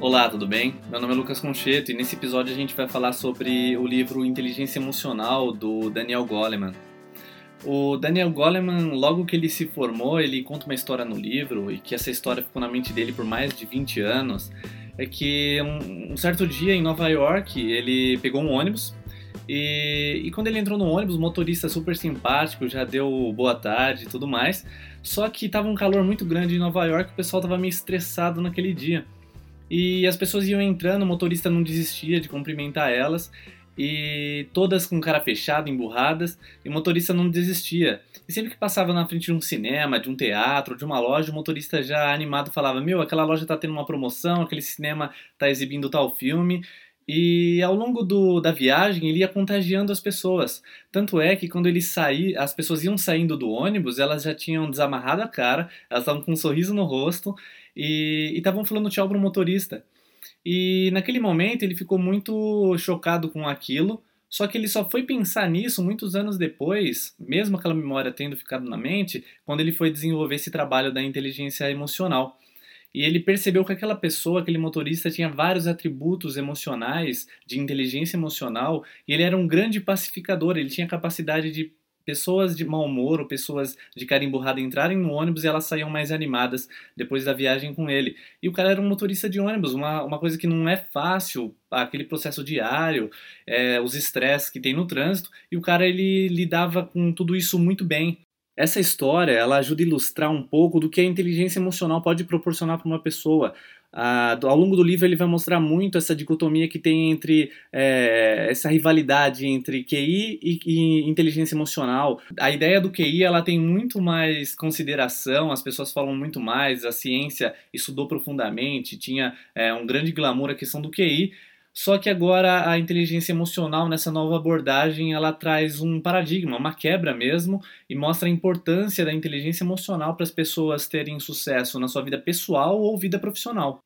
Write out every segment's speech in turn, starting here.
Olá, tudo bem? Meu nome é Lucas Concheto e nesse episódio a gente vai falar sobre o livro Inteligência Emocional do Daniel Goleman. O Daniel Goleman, logo que ele se formou, ele conta uma história no livro e que essa história ficou na mente dele por mais de 20 anos. É que um, um certo dia em Nova York ele pegou um ônibus e, e, quando ele entrou no ônibus, o motorista super simpático, já deu boa tarde e tudo mais. Só que tava um calor muito grande em Nova York, o pessoal tava meio estressado naquele dia. E as pessoas iam entrando, o motorista não desistia de cumprimentar elas, e todas com cara fechada, emburradas, e o motorista não desistia. E sempre que passava na frente de um cinema, de um teatro, de uma loja, o motorista já animado falava: Meu, aquela loja tá tendo uma promoção, aquele cinema tá exibindo tal filme. E ao longo do, da viagem ele ia contagiando as pessoas. Tanto é que quando ele saía, as pessoas iam saindo do ônibus, elas já tinham desamarrado a cara, elas estavam com um sorriso no rosto e estavam falando tchau para o motorista. E naquele momento ele ficou muito chocado com aquilo, só que ele só foi pensar nisso muitos anos depois, mesmo aquela memória tendo ficado na mente, quando ele foi desenvolver esse trabalho da inteligência emocional. E ele percebeu que aquela pessoa, aquele motorista, tinha vários atributos emocionais, de inteligência emocional, e ele era um grande pacificador, ele tinha capacidade de pessoas de mau humor ou pessoas de cara emburrada entrarem no ônibus e elas saíam mais animadas depois da viagem com ele. E o cara era um motorista de ônibus, uma, uma coisa que não é fácil, aquele processo diário, é, os estresses que tem no trânsito, e o cara ele lidava com tudo isso muito bem. Essa história ela ajuda a ilustrar um pouco do que a inteligência emocional pode proporcionar para uma pessoa. Ah, ao longo do livro ele vai mostrar muito essa dicotomia que tem entre é, essa rivalidade entre QI e, e, inteligência emocional. A ideia do QI ela tem muito mais consideração, as pessoas falam muito mais, a ciência estudou profundamente, tinha é, um grande glamour a questão do QI. Só que agora a inteligência emocional nessa nova abordagem ela traz um paradigma, uma quebra mesmo, e mostra a importância da inteligência emocional para as pessoas terem sucesso na sua vida pessoal ou vida profissional.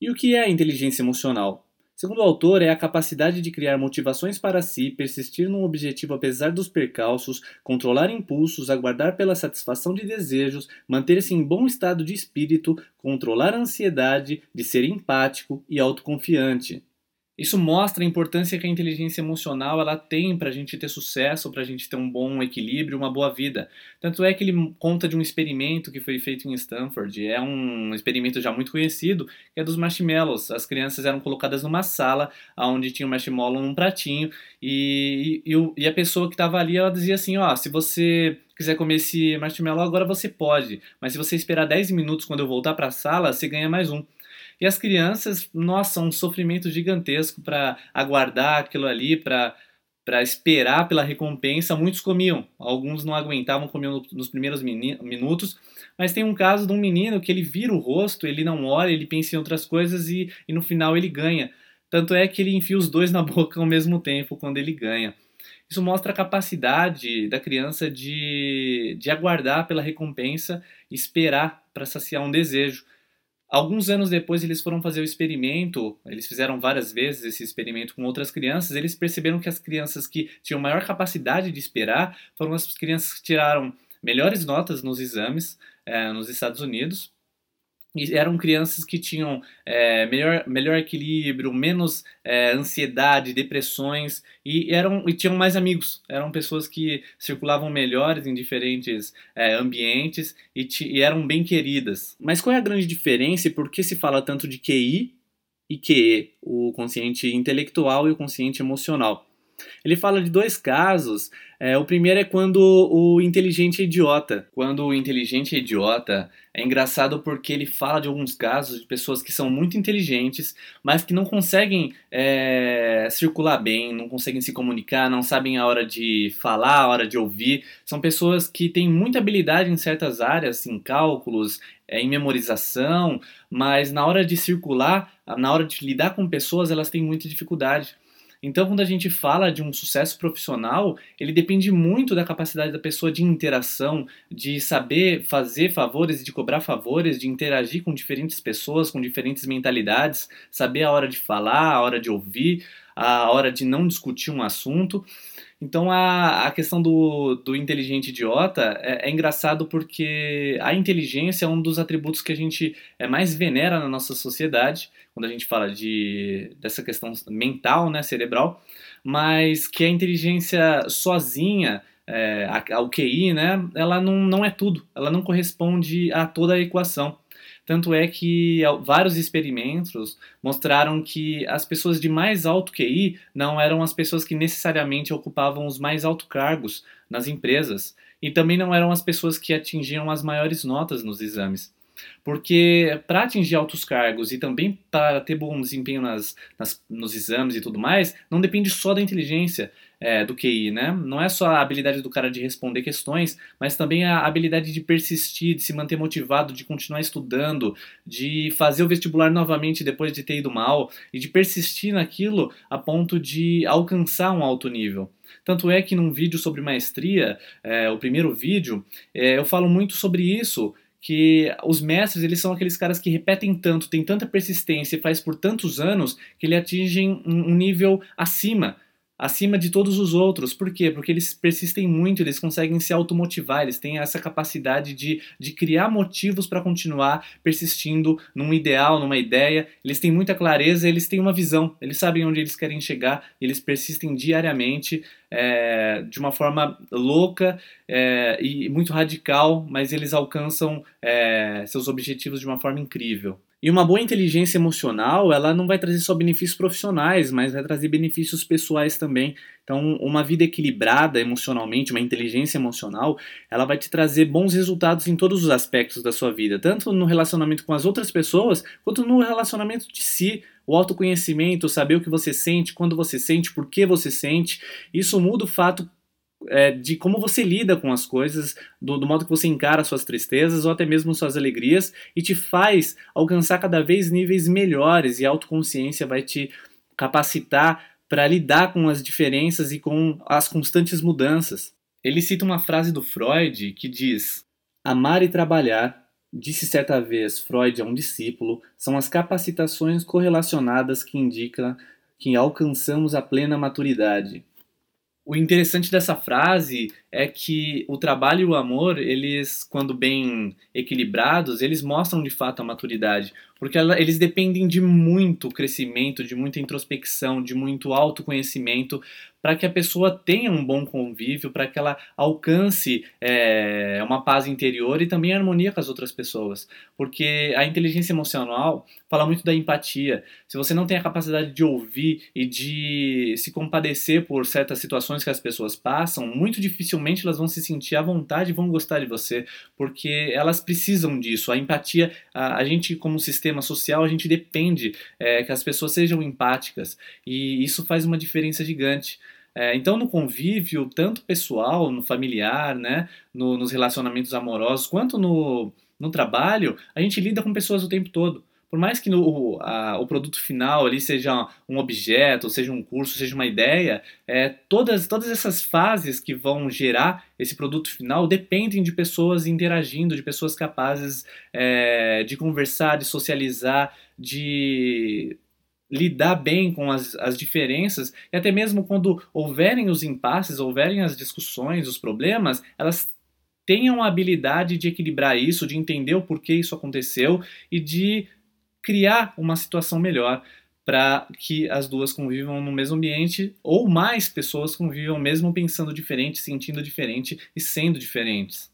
E o que é a inteligência emocional? Segundo o autor, é a capacidade de criar motivações para si, persistir num objetivo apesar dos percalços, controlar impulsos, aguardar pela satisfação de desejos, manter-se em bom estado de espírito, controlar a ansiedade, de ser empático e autoconfiante. Isso mostra a importância que a inteligência emocional ela tem para a gente ter sucesso, para a gente ter um bom equilíbrio, uma boa vida. Tanto é que ele conta de um experimento que foi feito em Stanford. É um experimento já muito conhecido, que é dos marshmallows. As crianças eram colocadas numa sala onde tinha um marshmallow num pratinho e, e, e a pessoa que estava ali ela dizia assim, ó, se você quiser comer esse marshmallow agora você pode, mas se você esperar 10 minutos quando eu voltar para a sala, você ganha mais um. E as crianças, nossa, um sofrimento gigantesco para aguardar aquilo ali, para para esperar pela recompensa, muitos comiam, alguns não aguentavam, comiam nos primeiros minutos, mas tem um caso de um menino que ele vira o rosto, ele não olha, ele pensa em outras coisas e, e no final ele ganha. Tanto é que ele enfia os dois na boca ao mesmo tempo quando ele ganha. Isso mostra a capacidade da criança de, de aguardar pela recompensa esperar para saciar um desejo. Alguns anos depois eles foram fazer o experimento, eles fizeram várias vezes esse experimento com outras crianças, eles perceberam que as crianças que tinham maior capacidade de esperar foram as crianças que tiraram melhores notas nos exames é, nos Estados Unidos eram crianças que tinham é, melhor, melhor equilíbrio, menos é, ansiedade, depressões e, eram, e tinham mais amigos. Eram pessoas que circulavam melhores em diferentes é, ambientes e, e, eram bem queridas. Mas qual é a grande diferença e por que se fala tanto de QI e QE, o consciente intelectual e o consciente emocional? Ele fala de dois casos. É, o primeiro é quando o inteligente é idiota. Quando o inteligente é idiota, é engraçado porque ele fala de alguns casos de pessoas que são muito inteligentes, mas que não conseguem é, circular bem, não conseguem se comunicar, não sabem a hora de falar, a hora de ouvir. São pessoas que têm muita habilidade em certas áreas, em cálculos, é, em memorização, mas na hora de circular, na hora de lidar com pessoas, elas têm muita dificuldade. Então, quando a gente fala de um sucesso profissional, ele depende muito da capacidade da pessoa de interação, de saber fazer favores, de cobrar favores, de interagir com diferentes pessoas, com diferentes mentalidades, saber a hora de falar, a hora de ouvir, a hora de não discutir um assunto. Então a, a questão do, do inteligente idiota é, é, engraçado porque a inteligência é um dos atributos que a gente é, mais venera na nossa sociedade, quando a gente fala de, dessa questão mental, né, cerebral, mas que a inteligência sozinha, é, a, a, QI, né, ela não, não é tudo, ela não corresponde a toda a equação. Tanto é que vários experimentos mostraram que as pessoas de mais alto QI não eram as pessoas que necessariamente ocupavam os mais altos cargos nas empresas e também não eram as pessoas que atingiam as maiores notas nos exames. Porque para atingir altos cargos e também para ter bom desempenho nas, nas, nos exames e tudo mais, não depende só da inteligência é, do QI, né? Não é só a habilidade do cara de responder questões, mas também a habilidade de persistir, de se manter motivado, de continuar estudando, de fazer o vestibular novamente depois de ter ido mal e de persistir naquilo a ponto de alcançar um alto nível. Tanto é que num vídeo sobre maestria, é, o primeiro vídeo, é, eu falo muito sobre isso, que os mestres eles são aqueles caras que repetem tanto, têm tanta persistência e faz por tantos anos que ele atingem um nível acima acima de todos os outros. Por quê? Porque eles persistem muito, eles conseguem se automotivar, eles têm essa capacidade de, de criar motivos para continuar persistindo num ideal, numa ideia. Eles têm muita clareza, eles têm uma visão, eles sabem onde eles querem chegar, eles persistem diariamente é, de uma forma louca é, e muito radical, mas eles alcançam é, seus objetivos de uma forma incrível. E uma boa inteligência emocional, ela não vai trazer só benefícios profissionais, mas vai trazer benefícios pessoais também. Então, uma vida equilibrada emocionalmente, uma inteligência emocional, ela vai te trazer bons resultados em todos os aspectos da sua vida, tanto no relacionamento com as outras pessoas, quanto no relacionamento de si. O autoconhecimento, saber o que você sente, quando você sente, por que você sente, isso muda o fato é, de como você lida com as coisas, do, do, modo que você encara suas tristezas ou até mesmo suas alegrias e te faz alcançar cada vez níveis melhores e a autoconsciência vai te capacitar para lidar com as diferenças e com as constantes mudanças. Ele cita uma frase do Freud que diz: Amar e trabalhar, disse certa vez Freud a um discípulo, são as capacitações correlacionadas que indicam que alcançamos a plena maturidade. O interessante dessa frase é que o trabalho e o amor, eles, quando bem equilibrados, eles mostram de fato a maturidade, porque ela, eles dependem de muito crescimento, de muita introspecção, de muito autoconhecimento para que a pessoa tenha um bom convívio, para que ela alcance é, uma paz interior e também harmonia com as outras pessoas. Porque a inteligência emocional fala muito da empatia. Se você não tem a capacidade de ouvir e de se compadecer por certas situações que as pessoas passam, muito dificilmente elas vão se sentir à vontade e vão gostar de você, porque elas precisam disso. A empatia, a, a gente, como sistema social, a gente depende é, que as pessoas sejam empáticas e isso faz uma diferença gigante. É, então, no convívio, tanto pessoal, no familiar, né, no, nos relacionamentos amorosos, quanto no, no trabalho, a gente lida com pessoas o tempo todo. Por mais que no, a, o produto final ali seja um objeto, seja um curso, seja uma ideia, é, todas, todas essas fases que vão gerar esse produto final dependem de pessoas interagindo, de pessoas capazes é, de conversar, de socializar, de lidar bem com as, as diferenças. E até mesmo quando houverem os impasses, houverem as discussões, os problemas, elas tenham a habilidade de equilibrar isso, de entender o porquê isso aconteceu e de criar uma situação melhor para que as duas convivam no mesmo ambiente ou mais pessoas convivam mesmo pensando diferente, sentindo diferente e sendo diferentes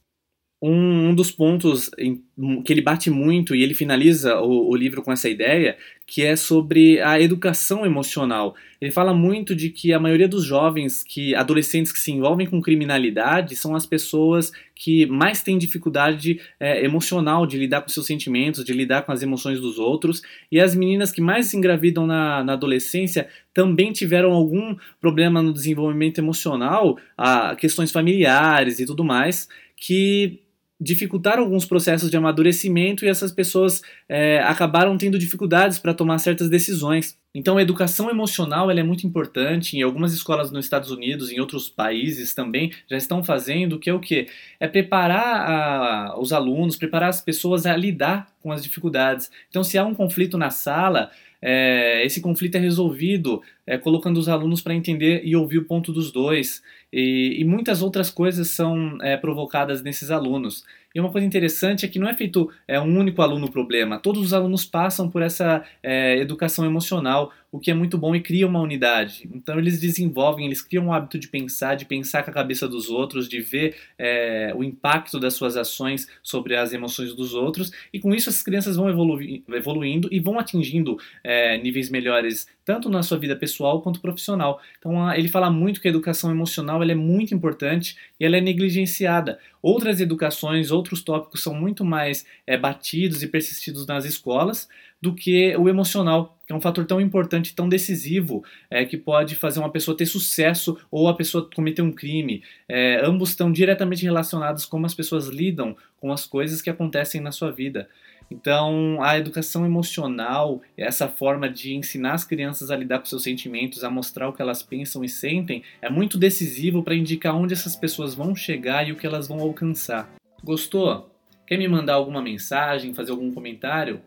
um, um, dos pontos em, que ele bate muito e ele finaliza o, o, livro com essa ideia, que é sobre a educação emocional. Ele fala muito de que a maioria dos jovens, que adolescentes que se envolvem com criminalidade, são as pessoas que mais têm dificuldade é, emocional de lidar com seus sentimentos, de lidar com as emoções dos outros, e as meninas que mais se engravidam na, na adolescência também tiveram algum problema no desenvolvimento emocional, a, questões familiares e tudo mais, que dificultaram alguns processos de amadurecimento e essas pessoas é, acabaram tendo dificuldades para tomar certas decisões. Então, a educação emocional é muito importante. Em algumas escolas nos Estados Unidos, em outros países também, já estão fazendo, que é o que? É preparar a, os alunos, preparar as pessoas a lidar com as dificuldades. Então, se há um conflito na sala, é, esse conflito é resolvido é, colocando os alunos para entender e ouvir o ponto dos dois. E, e muitas outras coisas são é, provocadas nesses alunos. E uma coisa interessante é que não é feito é, um único aluno o problema, todos os alunos passam por essa é, educação emocional, o que é muito bom e cria uma unidade. Então eles desenvolvem, eles criam o hábito de pensar, de pensar com a cabeça dos outros, de ver é, o impacto das suas ações sobre as emoções dos outros, e com isso as crianças vão evoluindo e vão atingindo é, níveis melhores tanto na sua vida pessoal quanto profissional. Então ele fala muito que a educação emocional ela é muito importante e ela é negligenciada. Outras educações, outros tópicos são muito mais é, batidos e persistidos nas escolas do que o emocional, que é um fator tão importante, tão decisivo, é, que pode fazer uma pessoa ter sucesso ou a pessoa cometer um crime. É, ambos estão diretamente relacionados com como as pessoas lidam com as coisas que acontecem na sua vida. Então, a educação emocional, essa forma de ensinar as crianças a lidar com seus sentimentos, a mostrar o que elas pensam e sentem, é muito decisivo para indicar onde essas pessoas vão chegar e o que elas vão alcançar. Gostou? Quer me mandar alguma mensagem, fazer algum comentário?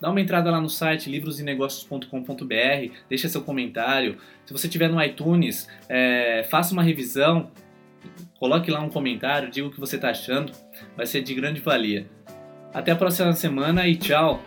Dá uma entrada lá no site livrosenegócios.com.br, deixa seu comentário. Se você estiver no iTunes, é, faça uma revisão, coloque lá um comentário, diga o que você está achando, vai ser de grande valia. Até a próxima semana e tchau!